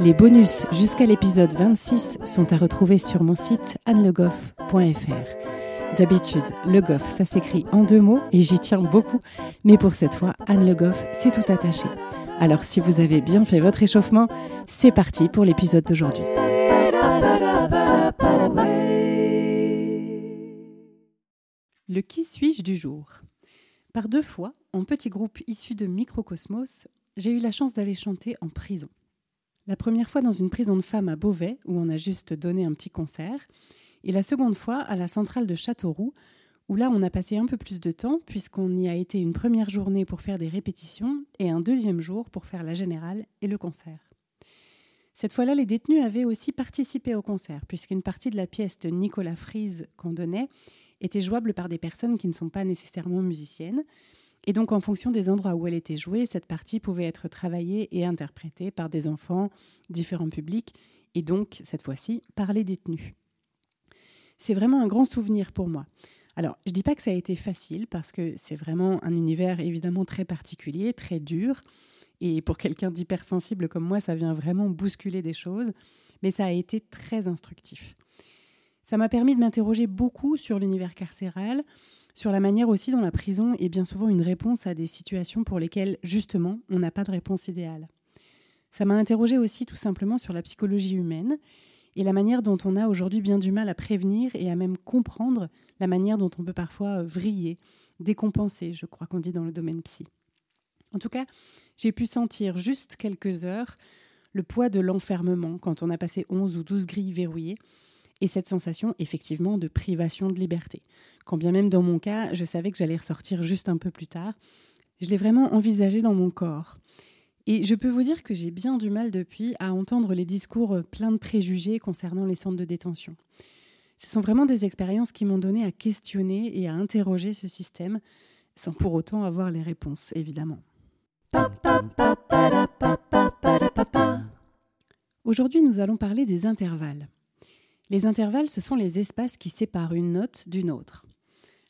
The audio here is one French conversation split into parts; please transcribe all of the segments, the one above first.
Les bonus jusqu'à l'épisode 26 sont à retrouver sur mon site annelegoff.fr. D'habitude, Le Goff, ça s'écrit en deux mots et j'y tiens beaucoup, mais pour cette fois, Anne Le Goff, c'est tout attaché. Alors si vous avez bien fait votre échauffement, c'est parti pour l'épisode d'aujourd'hui. Le qui suis-je du jour? Par deux fois, en petit groupe issu de Microcosmos, j'ai eu la chance d'aller chanter en prison. La première fois dans une prison de femmes à Beauvais, où on a juste donné un petit concert, et la seconde fois à la centrale de Châteauroux, où là on a passé un peu plus de temps, puisqu'on y a été une première journée pour faire des répétitions et un deuxième jour pour faire la générale et le concert. Cette fois-là, les détenus avaient aussi participé au concert, puisqu'une partie de la pièce de Nicolas Frise qu'on donnait était jouable par des personnes qui ne sont pas nécessairement musiciennes, et donc, en fonction des endroits où elle était jouée, cette partie pouvait être travaillée et interprétée par des enfants, différents publics, et donc, cette fois-ci, par les détenus. C'est vraiment un grand souvenir pour moi. Alors, je ne dis pas que ça a été facile, parce que c'est vraiment un univers évidemment très particulier, très dur, et pour quelqu'un d'hypersensible comme moi, ça vient vraiment bousculer des choses, mais ça a été très instructif. Ça m'a permis de m'interroger beaucoup sur l'univers carcéral, sur la manière aussi dont la prison est bien souvent une réponse à des situations pour lesquelles, justement, on n'a pas de réponse idéale. Ça m'a interrogé aussi tout simplement sur la psychologie humaine et la manière dont on a aujourd'hui bien du mal à prévenir et à même comprendre la manière dont on peut parfois euh, vriller, décompenser, je crois qu'on dit dans le domaine psy. En tout cas, j'ai pu sentir juste quelques heures le poids de l'enfermement quand on a passé 11 ou 12 grilles verrouillées et cette sensation effectivement de privation de liberté. Quand bien même dans mon cas, je savais que j'allais ressortir juste un peu plus tard, je l'ai vraiment envisagé dans mon corps. Et je peux vous dire que j'ai bien du mal depuis à entendre les discours pleins de préjugés concernant les centres de détention. Ce sont vraiment des expériences qui m'ont donné à questionner et à interroger ce système, sans pour autant avoir les réponses, évidemment. Aujourd'hui, nous allons parler des intervalles. Les intervalles, ce sont les espaces qui séparent une note d'une autre.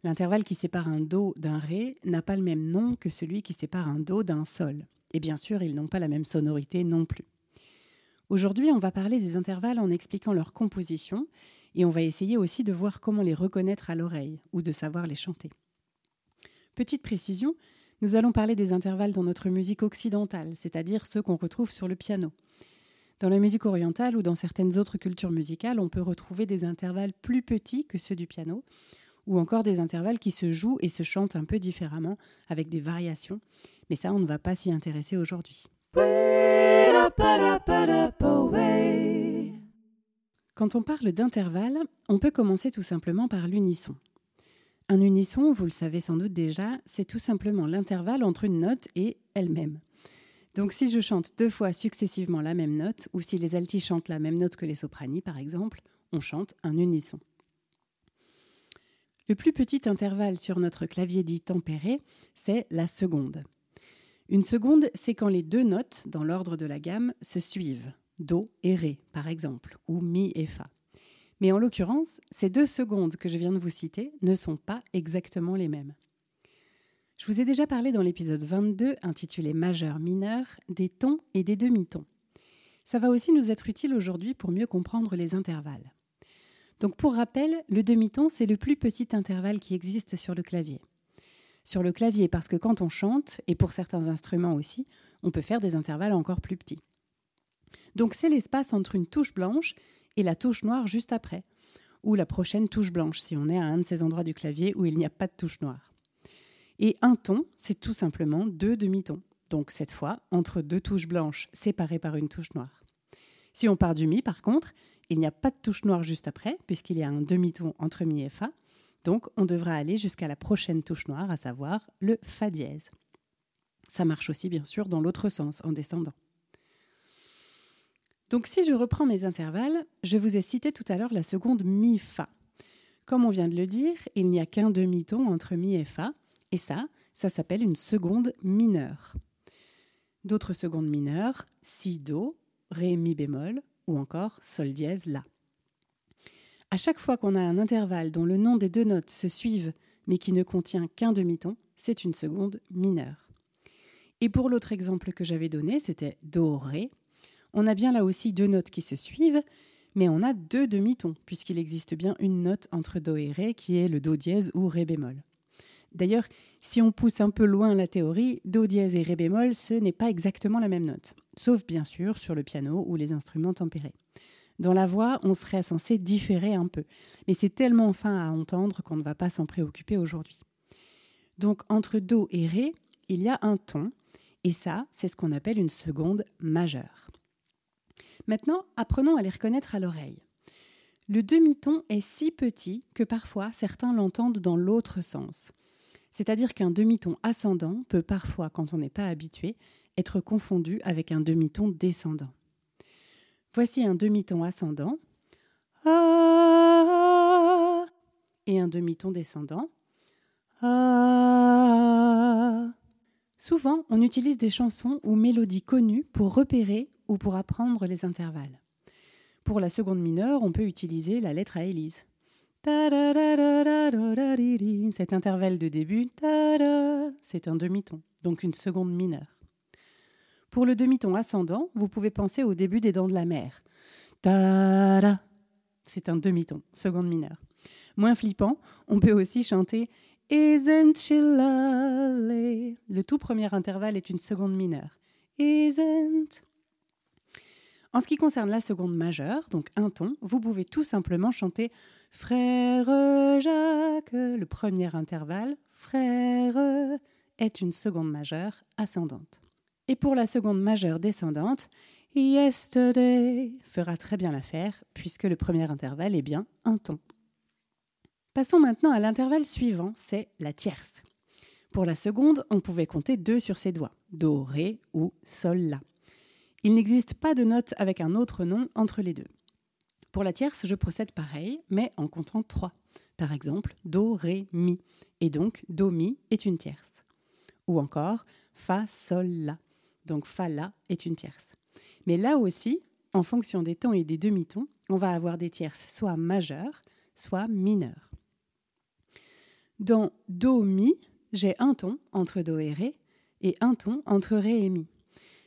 L'intervalle qui sépare un Do d'un Ré n'a pas le même nom que celui qui sépare un Do d'un Sol. Et bien sûr, ils n'ont pas la même sonorité non plus. Aujourd'hui, on va parler des intervalles en expliquant leur composition et on va essayer aussi de voir comment les reconnaître à l'oreille ou de savoir les chanter. Petite précision, nous allons parler des intervalles dans notre musique occidentale, c'est-à-dire ceux qu'on retrouve sur le piano. Dans la musique orientale ou dans certaines autres cultures musicales, on peut retrouver des intervalles plus petits que ceux du piano, ou encore des intervalles qui se jouent et se chantent un peu différemment, avec des variations. Mais ça, on ne va pas s'y intéresser aujourd'hui. Quand on parle d'intervalle, on peut commencer tout simplement par l'unisson. Un unisson, vous le savez sans doute déjà, c'est tout simplement l'intervalle entre une note et elle-même. Donc si je chante deux fois successivement la même note, ou si les altis chantent la même note que les sopranis par exemple, on chante un unisson. Le plus petit intervalle sur notre clavier dit tempéré, c'est la seconde. Une seconde, c'est quand les deux notes, dans l'ordre de la gamme, se suivent, Do et Ré par exemple, ou Mi et Fa. Mais en l'occurrence, ces deux secondes que je viens de vous citer ne sont pas exactement les mêmes. Je vous ai déjà parlé dans l'épisode 22 intitulé Majeur-mineur des tons et des demi-tons. Ça va aussi nous être utile aujourd'hui pour mieux comprendre les intervalles. Donc pour rappel, le demi-ton, c'est le plus petit intervalle qui existe sur le clavier. Sur le clavier, parce que quand on chante, et pour certains instruments aussi, on peut faire des intervalles encore plus petits. Donc c'est l'espace entre une touche blanche et la touche noire juste après, ou la prochaine touche blanche si on est à un de ces endroits du clavier où il n'y a pas de touche noire. Et un ton, c'est tout simplement deux demi-tons. Donc cette fois, entre deux touches blanches séparées par une touche noire. Si on part du Mi, par contre, il n'y a pas de touche noire juste après, puisqu'il y a un demi-ton entre Mi et Fa. Donc on devra aller jusqu'à la prochaine touche noire, à savoir le Fa dièse. Ça marche aussi bien sûr dans l'autre sens, en descendant. Donc si je reprends mes intervalles, je vous ai cité tout à l'heure la seconde mi-fa. Comme on vient de le dire, il n'y a qu'un demi-ton entre mi et fa, et ça, ça s'appelle une seconde mineure. D'autres secondes mineures, si do, ré mi bémol ou encore sol dièse la. À chaque fois qu'on a un intervalle dont le nom des deux notes se suivent mais qui ne contient qu'un demi-ton, c'est une seconde mineure. Et pour l'autre exemple que j'avais donné, c'était do ré. On a bien là aussi deux notes qui se suivent, mais on a deux demi-tons puisqu'il existe bien une note entre do et ré qui est le do dièse ou ré bémol. D'ailleurs, si on pousse un peu loin la théorie, Do dièse et Ré bémol, ce n'est pas exactement la même note, sauf bien sûr sur le piano ou les instruments tempérés. Dans la voix, on serait censé différer un peu, mais c'est tellement fin à entendre qu'on ne va pas s'en préoccuper aujourd'hui. Donc entre Do et Ré, il y a un ton, et ça, c'est ce qu'on appelle une seconde majeure. Maintenant, apprenons à les reconnaître à l'oreille. Le demi-ton est si petit que parfois certains l'entendent dans l'autre sens. C'est-à-dire qu'un demi-ton ascendant peut parfois, quand on n'est pas habitué, être confondu avec un demi-ton descendant. Voici un demi-ton ascendant et un demi-ton descendant. Souvent, on utilise des chansons ou mélodies connues pour repérer ou pour apprendre les intervalles. Pour la seconde mineure, on peut utiliser la lettre à Élise. Cet intervalle de début, c'est un demi-ton, donc une seconde mineure. Pour le demi-ton ascendant, vous pouvez penser au début des Dents de la Mer. C'est un demi-ton, seconde mineure. Moins flippant, on peut aussi chanter Isn't she lovely? Le tout premier intervalle est une seconde mineure. Isn't en ce qui concerne la seconde majeure, donc un ton, vous pouvez tout simplement chanter Frère Jacques. Le premier intervalle, Frère, est une seconde majeure ascendante. Et pour la seconde majeure descendante, Yesterday fera très bien l'affaire, puisque le premier intervalle est bien un ton. Passons maintenant à l'intervalle suivant, c'est la tierce. Pour la seconde, on pouvait compter deux sur ses doigts, Do, Ré ou Sol, La. Il n'existe pas de note avec un autre nom entre les deux. Pour la tierce, je procède pareil, mais en comptant trois. Par exemple, Do, Ré, Mi. Et donc, Do, Mi est une tierce. Ou encore, Fa, Sol, La. Donc, Fa, La est une tierce. Mais là aussi, en fonction des tons et des demi-tons, on va avoir des tierces soit majeures, soit mineures. Dans Do, Mi, j'ai un ton entre Do et Ré et un ton entre Ré et Mi.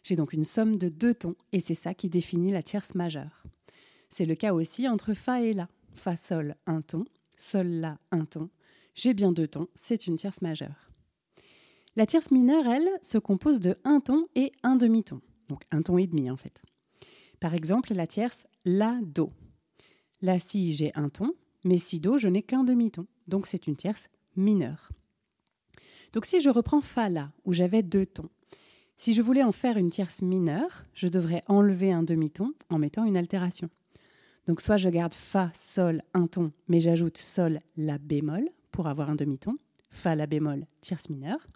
J'ai donc une somme de deux tons et c'est ça qui définit la tierce majeure. C'est le cas aussi entre Fa et La. Fa, Sol, un ton, Sol, La, un ton. J'ai bien deux tons, c'est une tierce majeure. La tierce mineure, elle, se compose de un ton et un demi-ton, donc un ton et demi en fait. Par exemple, la tierce La, Do. La, Si, j'ai un ton, mais Si, Do, je n'ai qu'un demi-ton, donc c'est une tierce mineure. Donc si je reprends Fa, La, où j'avais deux tons, si je voulais en faire une tierce mineure, je devrais enlever un demi-ton en mettant une altération. Donc soit je garde Fa, Sol, un ton, mais j'ajoute Sol, La bémol pour avoir un demi-ton, Fa, La bémol, tierce mineure.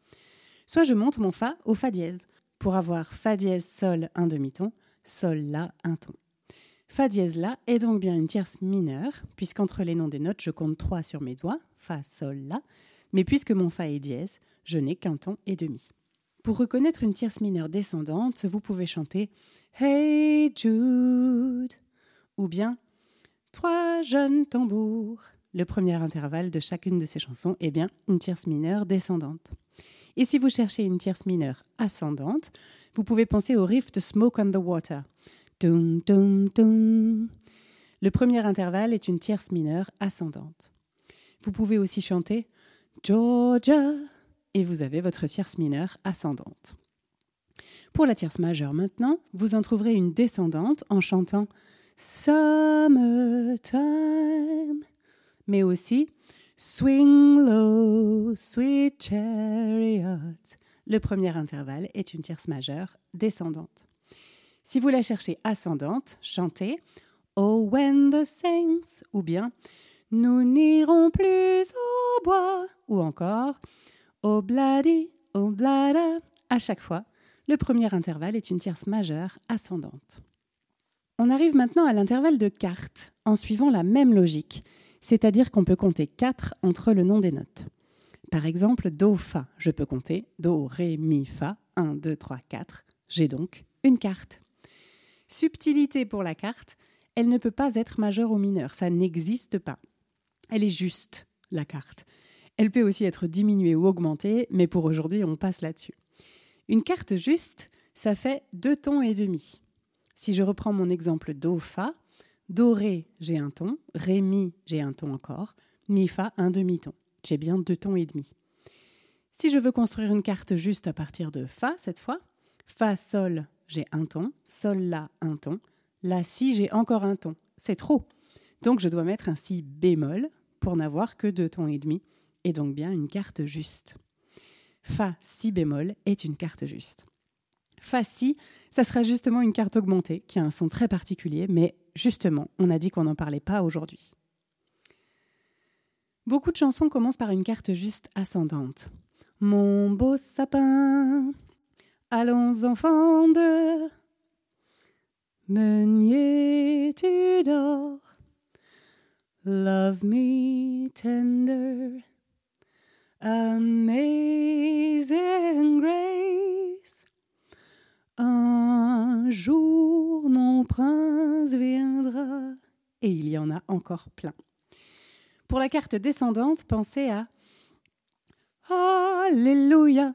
Soit je monte mon Fa au Fa dièse pour avoir Fa dièse, Sol, un demi-ton, Sol, La, un ton. Fa dièse La est donc bien une tierce mineure, puisqu'entre les noms des notes, je compte trois sur mes doigts, Fa, Sol, La, mais puisque mon Fa est dièse, je n'ai qu'un ton et demi. Pour reconnaître une tierce mineure descendante, vous pouvez chanter Hey Jude ou bien Trois jeunes tambours. Le premier intervalle de chacune de ces chansons est bien une tierce mineure descendante. Et si vous cherchez une tierce mineure ascendante, vous pouvez penser au riff de Smoke on the Water. Le premier intervalle est une tierce mineure ascendante. Vous pouvez aussi chanter Georgia et vous avez votre tierce mineure ascendante. Pour la tierce majeure maintenant, vous en trouverez une descendante en chantant Summertime, mais aussi Swing low, sweet chariot. Le premier intervalle est une tierce majeure descendante. Si vous la cherchez ascendante, chantez Oh when the saints ou bien Nous n'irons plus au bois ou encore Obladi, oblada. À chaque fois, le premier intervalle est une tierce majeure ascendante. On arrive maintenant à l'intervalle de quarte, en suivant la même logique, c'est-à-dire qu'on peut compter 4 entre le nom des notes. Par exemple, Do, Fa, je peux compter Do, Ré, Mi, Fa, 1, 2, 3, 4. J'ai donc une carte. Subtilité pour la carte, elle ne peut pas être majeure ou mineure, ça n'existe pas. Elle est juste, la carte. Elle peut aussi être diminuée ou augmentée, mais pour aujourd'hui, on passe là-dessus. Une carte juste, ça fait deux tons et demi. Si je reprends mon exemple Do, Fa, Do, Ré, j'ai un ton, Ré, Mi, j'ai un ton encore, Mi, Fa, un demi-ton. J'ai bien deux tons et demi. Si je veux construire une carte juste à partir de Fa cette fois, Fa, Sol, j'ai un ton, Sol, La, un ton, La, Si, j'ai encore un ton. C'est trop. Donc je dois mettre un Si bémol pour n'avoir que deux tons et demi, et donc bien une carte juste. Fa, Si bémol est une carte juste. Fa, Si, ça sera justement une carte augmentée qui a un son très particulier, mais justement, on a dit qu'on n'en parlait pas aujourd'hui. Beaucoup de chansons commencent par une carte juste ascendante. Mon beau sapin, allons enfants de Meunier, tu dors. Love me tender, amazing grace. Un jour mon prince viendra. Et il y en a encore plein. Pour la carte descendante, pensez à Alléluia.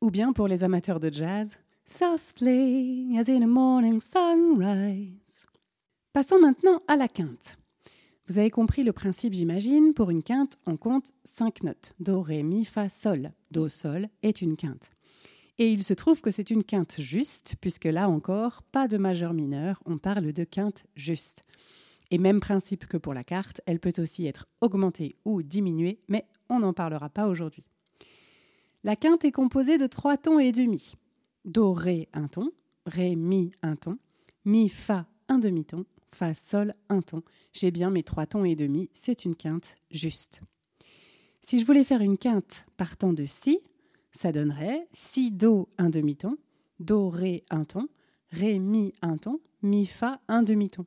Ou bien pour les amateurs de jazz, Softly as in a morning sunrise. Passons maintenant à la quinte. Vous avez compris le principe, j'imagine. Pour une quinte, on compte cinq notes. Do, Ré, Mi, Fa, Sol. Do, Sol est une quinte. Et il se trouve que c'est une quinte juste, puisque là encore, pas de majeur mineur, on parle de quinte juste. Et même principe que pour la carte, elle peut aussi être augmentée ou diminuée, mais on n'en parlera pas aujourd'hui. La quinte est composée de trois tons et demi. Do, Ré, un ton, Ré, Mi, un ton, Mi, Fa, un demi-ton, Fa, Sol, un ton. J'ai bien mes trois tons et demi, c'est une quinte juste. Si je voulais faire une quinte partant de Si, ça donnerait Si, Do, un demi-ton, Do, Ré, un ton, Ré, Mi, un ton, Mi, Fa, un demi-ton.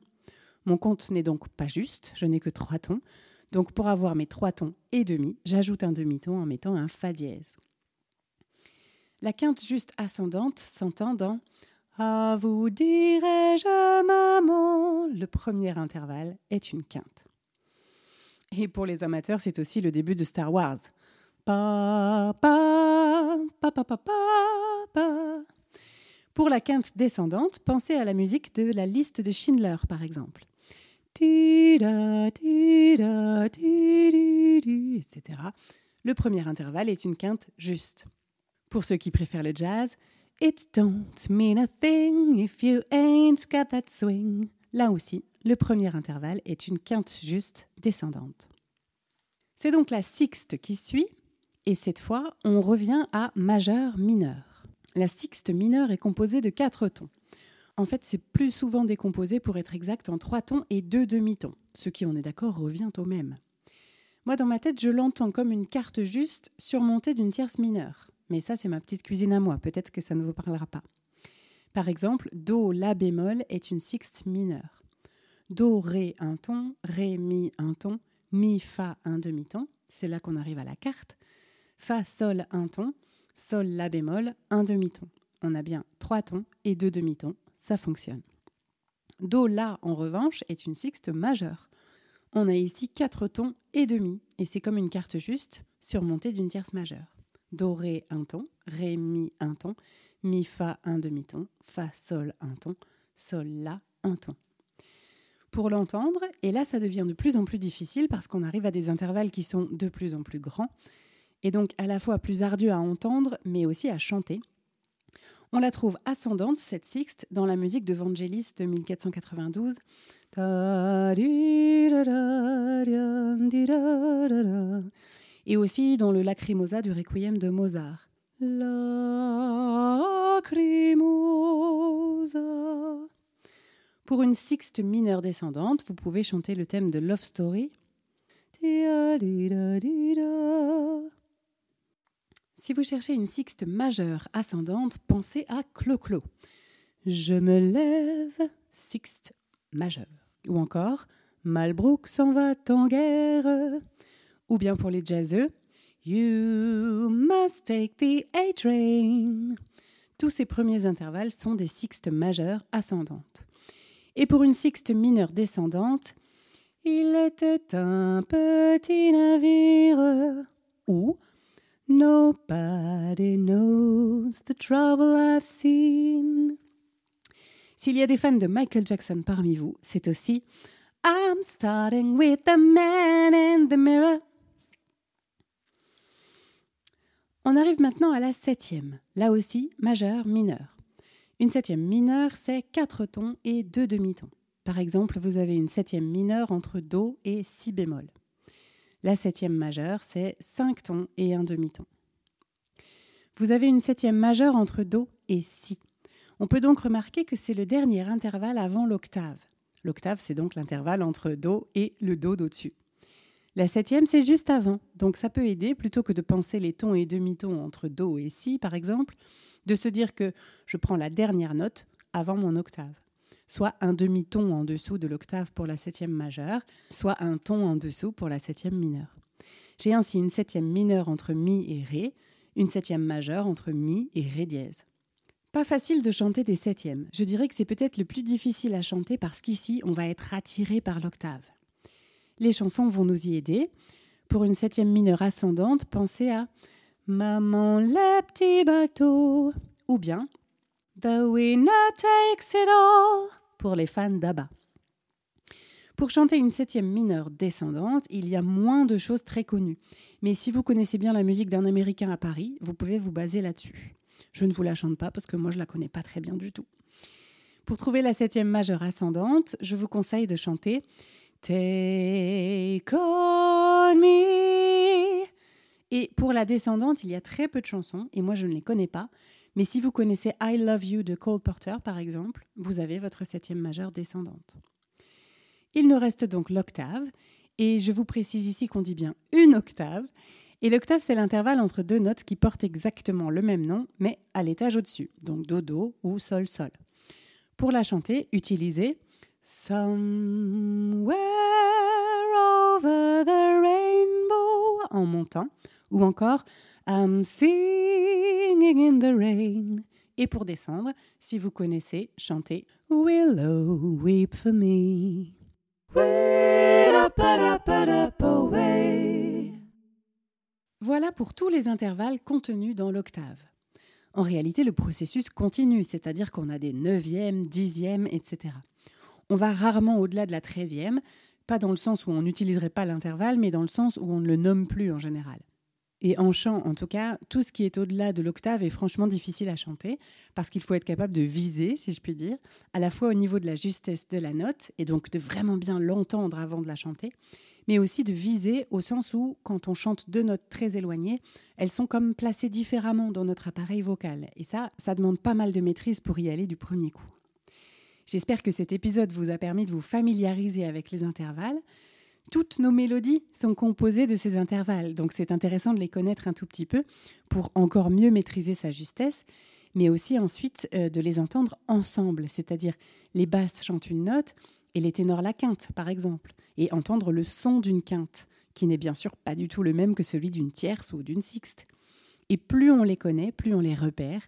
Mon compte n'est donc pas juste, je n'ai que trois tons. Donc pour avoir mes trois tons et demi, j'ajoute un demi-ton en mettant un Fa dièse. La quinte juste ascendante s'entend dans Ah vous dirai-je maman? Le premier intervalle est une quinte. Et pour les amateurs, c'est aussi le début de Star Wars. Pa, pa, pa. Pour la quinte descendante, pensez à la musique de la liste de Schindler, par exemple etc. Le premier intervalle est une quinte juste. Pour ceux qui préfèrent le jazz, It don't mean a thing if you ain't got that swing. Là aussi, le premier intervalle est une quinte juste descendante. C'est donc la sixte qui suit, et cette fois, on revient à majeur mineur. La sixte mineure est composée de quatre tons. En fait, c'est plus souvent décomposé pour être exact en trois tons et deux demi-tons, ce qui, on est d'accord, revient au même. Moi, dans ma tête, je l'entends comme une carte juste surmontée d'une tierce mineure. Mais ça, c'est ma petite cuisine à moi, peut-être que ça ne vous parlera pas. Par exemple, Do, La bémol est une sixte mineure. Do, Ré, un ton, Ré, Mi, un ton, Mi, Fa, un demi-ton, c'est là qu'on arrive à la carte. Fa, Sol, un ton, Sol, La bémol, un demi-ton. On a bien trois tons et deux demi-tons, ça fonctionne. Do, La, en revanche, est une sixte majeure. On a ici quatre tons et demi, et c'est comme une carte juste surmontée d'une tierce majeure. Do, Ré, un ton, Ré, Mi, un ton, Mi, Fa, un demi-ton, Fa, Sol, un ton, Sol, La, un ton. Pour l'entendre, et là ça devient de plus en plus difficile parce qu'on arrive à des intervalles qui sont de plus en plus grands, et donc à la fois plus ardu à entendre, mais aussi à chanter, on la trouve ascendante, cette sixte, dans la musique de Vangelis de 1492. Et aussi dans le Lacrimosa du Requiem de Mozart. Lacrimosa. Pour une sixte mineure descendante, vous pouvez chanter le thème de Love Story. Si vous cherchez une sixte majeure ascendante, pensez à Clo-Clo. Je me lève, sixte majeur. Ou encore Malbrook s'en va en guerre. Ou bien pour les jazzeux, You must take the A train. Tous ces premiers intervalles sont des sixtes majeures ascendantes. Et pour une sixte mineure descendante, il était un petit navire. Ou Nobody knows the trouble I've seen. S'il y a des fans de Michael Jackson parmi vous, c'est aussi I'm starting with the man in the mirror. On arrive maintenant à la septième, là aussi majeure, mineure. Une septième mineure, c'est quatre tons et deux demi-tons. Par exemple, vous avez une septième mineure entre Do et Si bémol. La septième majeure, c'est cinq tons et un demi-ton. Vous avez une septième majeure entre Do et Si. On peut donc remarquer que c'est le dernier intervalle avant l'octave. L'octave, c'est donc l'intervalle entre Do et le Do d'au-dessus. La septième, c'est juste avant, donc ça peut aider, plutôt que de penser les tons et demi-tons entre Do et Si, par exemple, de se dire que je prends la dernière note avant mon octave. Soit un demi-ton en dessous de l'octave pour la septième majeure, soit un ton en dessous pour la septième mineure. J'ai ainsi une septième mineure entre Mi et Ré, une septième majeure entre Mi et Ré dièse. Pas facile de chanter des septièmes. Je dirais que c'est peut-être le plus difficile à chanter parce qu'ici, on va être attiré par l'octave. Les chansons vont nous y aider. Pour une septième mineure ascendante, pensez à Maman le petit bateau ou bien The winner takes it all pour les fans d'Abba. Pour chanter une septième mineure descendante, il y a moins de choses très connues. Mais si vous connaissez bien la musique d'un Américain à Paris, vous pouvez vous baser là-dessus. Je ne vous la chante pas parce que moi je la connais pas très bien du tout. Pour trouver la septième majeure ascendante, je vous conseille de chanter Take on me. Et pour la descendante, il y a très peu de chansons et moi je ne les connais pas. Mais si vous connaissez I Love You de Cole Porter par exemple, vous avez votre septième majeure descendante. Il nous reste donc l'octave et je vous précise ici qu'on dit bien une octave et l'octave, c'est l'intervalle entre deux notes qui portent exactement le même nom, mais à l'étage au-dessus, donc do-do ou sol-sol. Pour la chanter, utilisez Somewhere over the rainbow en montant, ou encore I'm singing in the rain. Et pour descendre, si vous connaissez, chantez Willow, weep for me. Voilà pour tous les intervalles contenus dans l'octave. En réalité, le processus continue, c'est-à-dire qu'on a des neuvièmes, dixièmes, etc. On va rarement au-delà de la treizième, pas dans le sens où on n'utiliserait pas l'intervalle, mais dans le sens où on ne le nomme plus en général. Et en chant, en tout cas, tout ce qui est au-delà de l'octave est franchement difficile à chanter, parce qu'il faut être capable de viser, si je puis dire, à la fois au niveau de la justesse de la note, et donc de vraiment bien l'entendre avant de la chanter, mais aussi de viser au sens où, quand on chante deux notes très éloignées, elles sont comme placées différemment dans notre appareil vocal. Et ça, ça demande pas mal de maîtrise pour y aller du premier coup. J'espère que cet épisode vous a permis de vous familiariser avec les intervalles. Toutes nos mélodies sont composées de ces intervalles, donc c'est intéressant de les connaître un tout petit peu pour encore mieux maîtriser sa justesse, mais aussi ensuite euh, de les entendre ensemble, c'est-à-dire les basses chantent une note, et les ténors la quinte, par exemple, et entendre le son d'une quinte, qui n'est bien sûr pas du tout le même que celui d'une tierce ou d'une sixte. Et plus on les connaît, plus on les repère,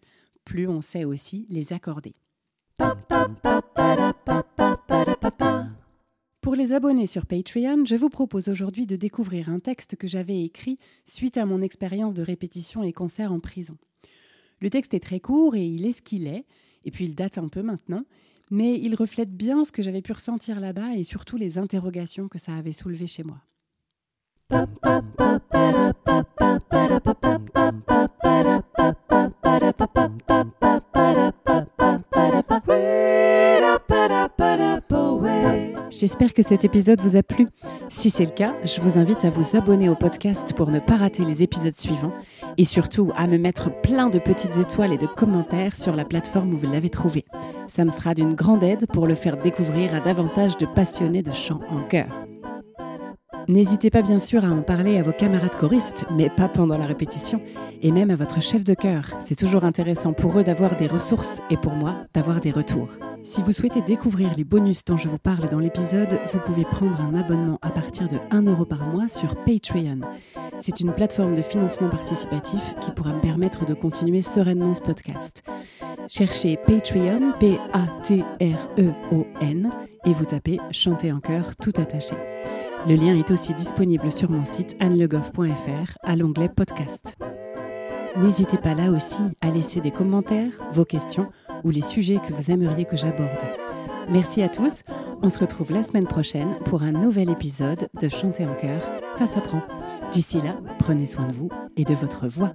plus on sait aussi les accorder. Pour les abonnés sur Patreon, je vous propose aujourd'hui de découvrir un texte que j'avais écrit suite à mon expérience de répétition et concert en prison. Le texte est très court et il est ce qu'il est, et puis il date un peu maintenant, mais il reflète bien ce que j'avais pu ressentir là-bas et surtout les interrogations que ça avait soulevées chez moi. J'espère que cet épisode vous a plu. Si c'est le cas, je vous invite à vous abonner au podcast pour ne pas rater les épisodes suivants et surtout à me mettre plein de petites étoiles et de commentaires sur la plateforme où vous l'avez trouvé. Ça me sera d'une grande aide pour le faire découvrir à davantage de passionnés de chant en chœur. N'hésitez pas bien sûr à en parler à vos camarades choristes, mais pas pendant la répétition, et même à votre chef de chœur. C'est toujours intéressant pour eux d'avoir des ressources et pour moi d'avoir des retours. Si vous souhaitez découvrir les bonus dont je vous parle dans l'épisode, vous pouvez prendre un abonnement à partir de 1 euro par mois sur Patreon. C'est une plateforme de financement participatif qui pourra me permettre de continuer sereinement ce podcast. Cherchez Patreon, P-A-T-R-E-O-N, et vous tapez Chanter en chœur tout attaché. Le lien est aussi disponible sur mon site annelegoff.fr à l'onglet podcast. N'hésitez pas là aussi à laisser des commentaires, vos questions ou les sujets que vous aimeriez que j'aborde. Merci à tous, on se retrouve la semaine prochaine pour un nouvel épisode de Chanter en chœur, ça s'apprend. D'ici là, prenez soin de vous et de votre voix.